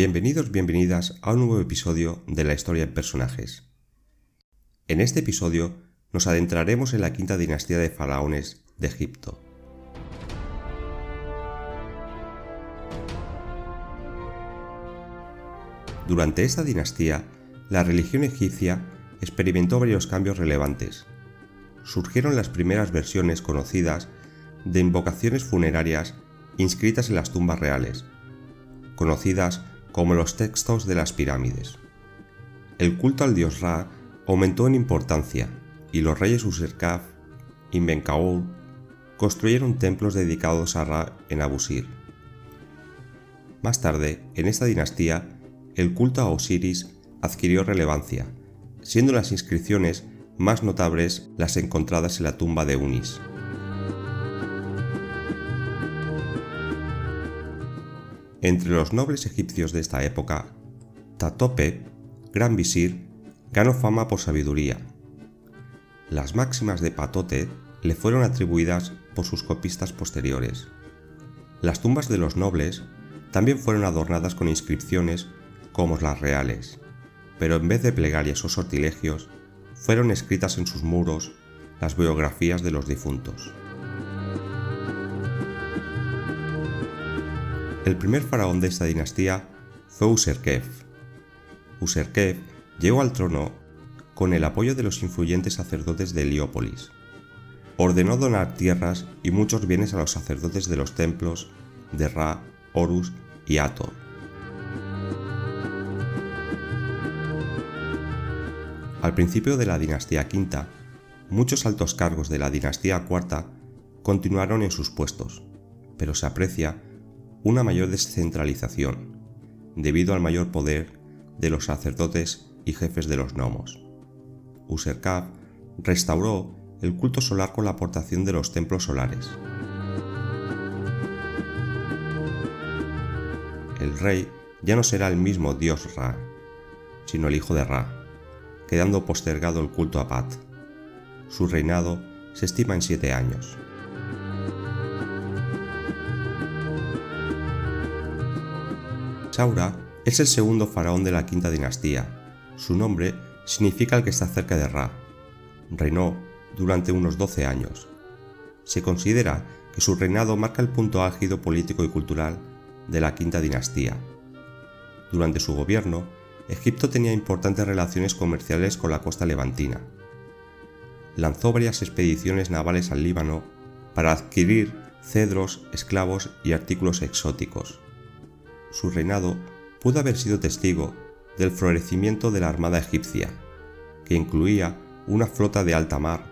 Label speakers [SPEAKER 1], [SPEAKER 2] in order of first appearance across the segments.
[SPEAKER 1] bienvenidos, bienvenidas a un nuevo episodio de la historia en personajes. En este episodio nos adentraremos en la quinta dinastía de faraones de Egipto. Durante esta dinastía, la religión egipcia experimentó varios cambios relevantes. Surgieron las primeras versiones conocidas de invocaciones funerarias inscritas en las tumbas reales, conocidas como los textos de las pirámides. El culto al dios Ra aumentó en importancia y los reyes Userkaf y Menkaur construyeron templos dedicados a Ra en Abusir. Más tarde, en esta dinastía, el culto a Osiris adquirió relevancia, siendo las inscripciones más notables las encontradas en la tumba de Unis. Entre los nobles egipcios de esta época, Tatope, gran visir, ganó fama por sabiduría. Las máximas de Patote le fueron atribuidas por sus copistas posteriores. Las tumbas de los nobles también fueron adornadas con inscripciones como las reales, pero en vez de plegarias o sortilegios, fueron escritas en sus muros las biografías de los difuntos. El primer faraón de esta dinastía fue Userkef. Userkef llegó al trono con el apoyo de los influyentes sacerdotes de Heliópolis. Ordenó donar tierras y muchos bienes a los sacerdotes de los templos de Ra, Horus y Hathor. Al principio de la dinastía quinta, muchos altos cargos de la dinastía cuarta continuaron en sus puestos, pero se aprecia una mayor descentralización, debido al mayor poder de los sacerdotes y jefes de los gnomos. Userkaf restauró el culto solar con la aportación de los templos solares. El rey ya no será el mismo dios Ra, sino el hijo de Ra, quedando postergado el culto a Pat. Su reinado se estima en siete años. Saura es el segundo faraón de la quinta dinastía. Su nombre significa el que está cerca de Ra. Reinó durante unos 12 años. Se considera que su reinado marca el punto álgido político y cultural de la quinta dinastía. Durante su gobierno, Egipto tenía importantes relaciones comerciales con la costa levantina. Lanzó varias expediciones navales al Líbano para adquirir cedros, esclavos y artículos exóticos su reinado pudo haber sido testigo del florecimiento de la armada egipcia, que incluía una flota de alta mar,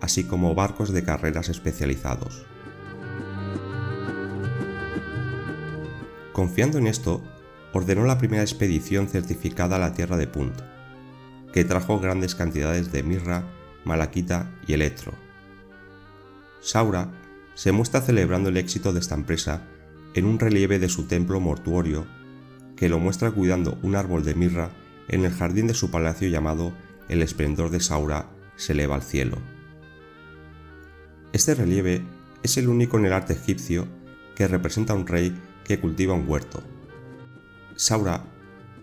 [SPEAKER 1] así como barcos de carreras especializados. Confiando en esto, ordenó la primera expedición certificada a la tierra de Punt, que trajo grandes cantidades de mirra, malaquita y electro. Saura se muestra celebrando el éxito de esta empresa en un relieve de su templo mortuorio que lo muestra cuidando un árbol de mirra en el jardín de su palacio llamado El esplendor de Saura se eleva al cielo. Este relieve es el único en el arte egipcio que representa a un rey que cultiva un huerto. Saura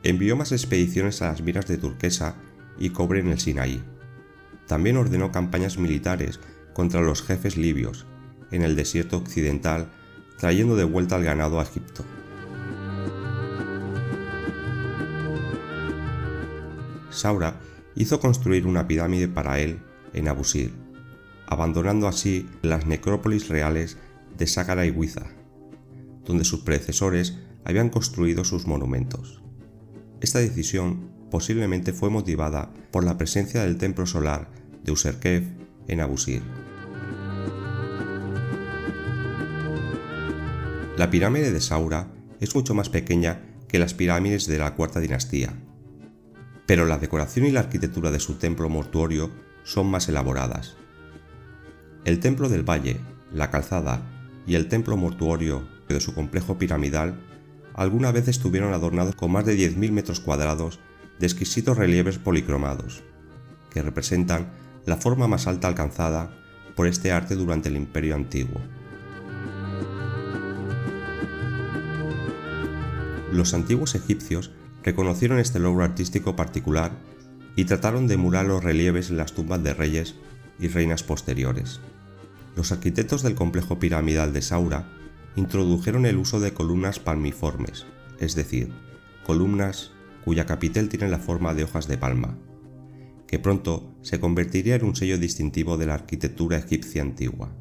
[SPEAKER 1] envió más expediciones a las minas de turquesa y cobre en el Sinaí. También ordenó campañas militares contra los jefes libios en el desierto occidental trayendo de vuelta al ganado a Egipto. Saura hizo construir una pirámide para él en Abusir, abandonando así las necrópolis reales de Sácara y Huiza, donde sus predecesores habían construido sus monumentos. Esta decisión posiblemente fue motivada por la presencia del templo solar de Userkef en Abusir. La pirámide de Saura es mucho más pequeña que las pirámides de la cuarta dinastía, pero la decoración y la arquitectura de su templo mortuorio son más elaboradas. El templo del valle, la calzada y el templo mortuorio de su complejo piramidal alguna vez estuvieron adornados con más de 10.000 metros cuadrados de exquisitos relieves policromados, que representan la forma más alta alcanzada por este arte durante el Imperio Antiguo. Los antiguos egipcios reconocieron este logro artístico particular y trataron de emular los relieves en las tumbas de reyes y reinas posteriores. Los arquitectos del complejo piramidal de Saura introdujeron el uso de columnas palmiformes, es decir, columnas cuya capitel tiene la forma de hojas de palma, que pronto se convertiría en un sello distintivo de la arquitectura egipcia antigua.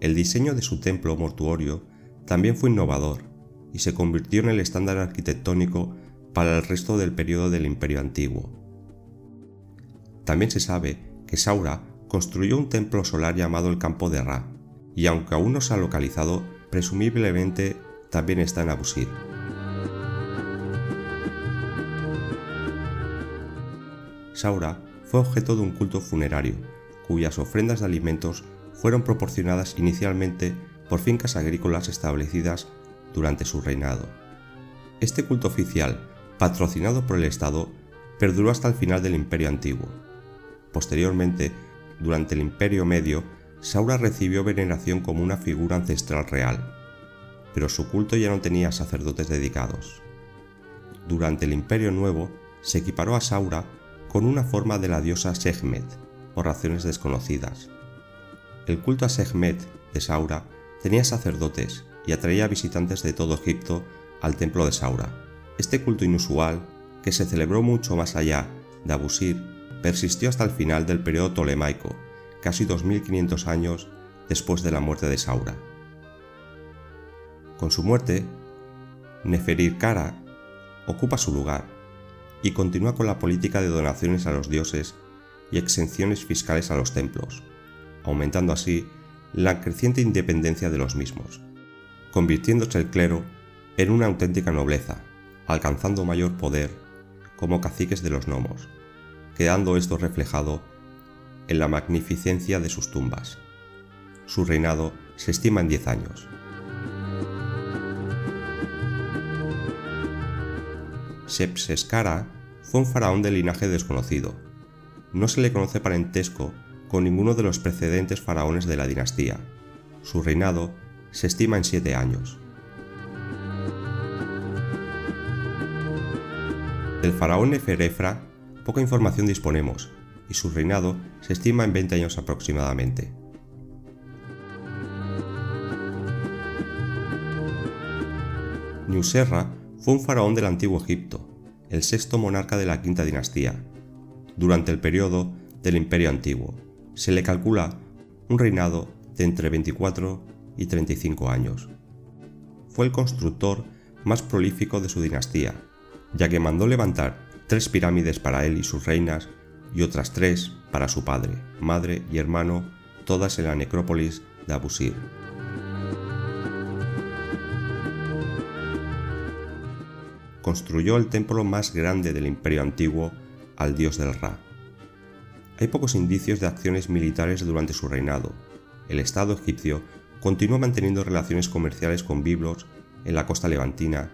[SPEAKER 1] El diseño de su templo mortuorio también fue innovador y se convirtió en el estándar arquitectónico para el resto del periodo del Imperio Antiguo. También se sabe que Saura construyó un templo solar llamado el Campo de Ra, y aunque aún no se ha localizado, presumiblemente también está en Abusir. Saura fue objeto de un culto funerario, cuyas ofrendas de alimentos fueron proporcionadas inicialmente por fincas agrícolas establecidas durante su reinado. Este culto oficial, patrocinado por el Estado, perduró hasta el final del Imperio Antiguo. Posteriormente, durante el Imperio Medio, Saura recibió veneración como una figura ancestral real, pero su culto ya no tenía sacerdotes dedicados. Durante el Imperio Nuevo, se equiparó a Saura con una forma de la diosa Sekhmet, por razones desconocidas. El culto a Sekhmet de Saura tenía sacerdotes y atraía visitantes de todo Egipto al templo de Saura. Este culto inusual, que se celebró mucho más allá de Abusir, persistió hasta el final del periodo tolemaico, casi 2500 años después de la muerte de Saura. Con su muerte, Neferirkara ocupa su lugar y continúa con la política de donaciones a los dioses y exenciones fiscales a los templos, aumentando así la creciente independencia de los mismos, convirtiéndose el clero en una auténtica nobleza, alcanzando mayor poder como caciques de los gnomos, quedando esto reflejado en la magnificencia de sus tumbas. Su reinado se estima en 10 años. Sepseskara fue un faraón de linaje desconocido. No se le conoce parentesco con ninguno de los precedentes faraones de la dinastía. Su reinado se estima en siete años. Del faraón Neferefra poca información disponemos y su reinado se estima en 20 años aproximadamente. Nusserra fue un faraón del antiguo Egipto, el sexto monarca de la quinta dinastía, durante el periodo del Imperio Antiguo. Se le calcula un reinado de entre 24 y 35 años. Fue el constructor más prolífico de su dinastía, ya que mandó levantar tres pirámides para él y sus reinas y otras tres para su padre, madre y hermano, todas en la necrópolis de Abusir. Construyó el templo más grande del imperio antiguo al dios del Ra. Hay pocos indicios de acciones militares durante su reinado. El Estado egipcio continuó manteniendo relaciones comerciales con biblos en la costa levantina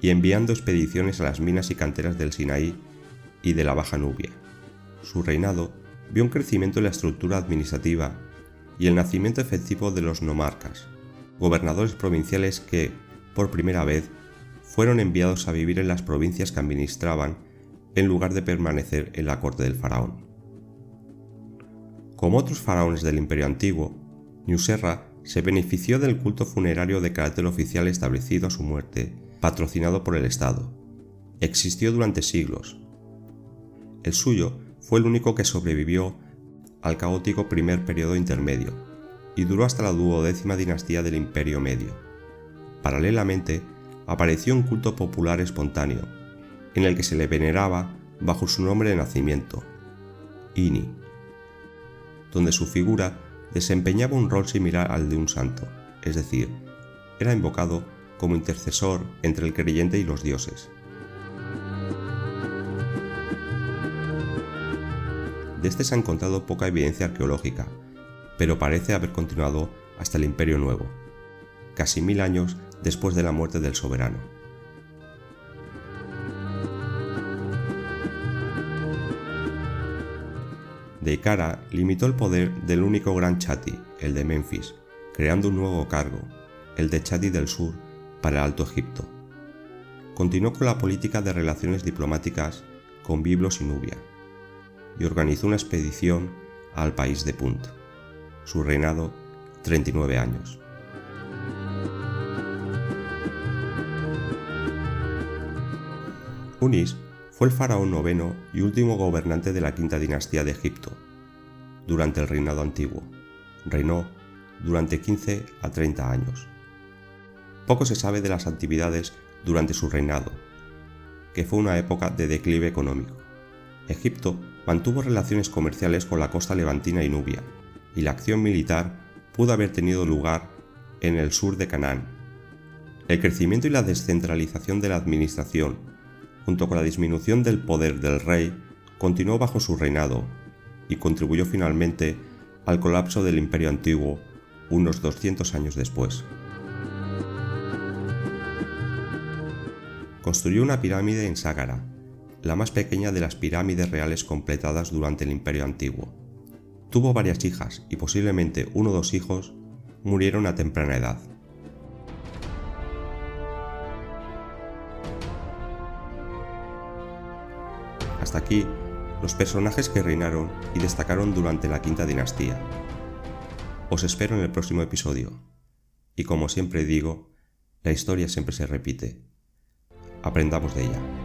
[SPEAKER 1] y enviando expediciones a las minas y canteras del Sinaí y de la Baja Nubia. Su reinado vio un crecimiento en la estructura administrativa y el nacimiento efectivo de los nomarcas, gobernadores provinciales que, por primera vez, fueron enviados a vivir en las provincias que administraban en lugar de permanecer en la corte del faraón. Como otros faraones del imperio antiguo, Nusserra se benefició del culto funerario de carácter oficial establecido a su muerte, patrocinado por el Estado. Existió durante siglos. El suyo fue el único que sobrevivió al caótico primer periodo intermedio y duró hasta la duodécima dinastía del Imperio Medio. Paralelamente, apareció un culto popular espontáneo, en el que se le veneraba bajo su nombre de nacimiento, Ini, donde su figura desempeñaba un rol similar al de un santo, es decir, era invocado como intercesor entre el creyente y los dioses. De este se ha encontrado poca evidencia arqueológica, pero parece haber continuado hasta el Imperio Nuevo, casi mil años después de la muerte del soberano. Deikara limitó el poder del único gran chati, el de Memphis, creando un nuevo cargo, el de chati del sur, para el Alto Egipto. continuó con la política de relaciones diplomáticas con Biblos y Nubia, y organizó una expedición al país de Punt. Su reinado, 39 años. Unis fue el faraón noveno y último gobernante de la quinta dinastía de Egipto, durante el reinado antiguo. Reinó durante 15 a 30 años. Poco se sabe de las actividades durante su reinado, que fue una época de declive económico. Egipto mantuvo relaciones comerciales con la costa levantina y Nubia, y la acción militar pudo haber tenido lugar en el sur de Canaán. El crecimiento y la descentralización de la administración, junto con la disminución del poder del rey, continuó bajo su reinado y contribuyó finalmente al colapso del imperio antiguo unos 200 años después. Construyó una pirámide en Ságara, la más pequeña de las pirámides reales completadas durante el imperio antiguo. Tuvo varias hijas y posiblemente uno o dos hijos murieron a temprana edad. Hasta aquí los personajes que reinaron y destacaron durante la quinta dinastía. Os espero en el próximo episodio. Y como siempre digo, la historia siempre se repite. Aprendamos de ella.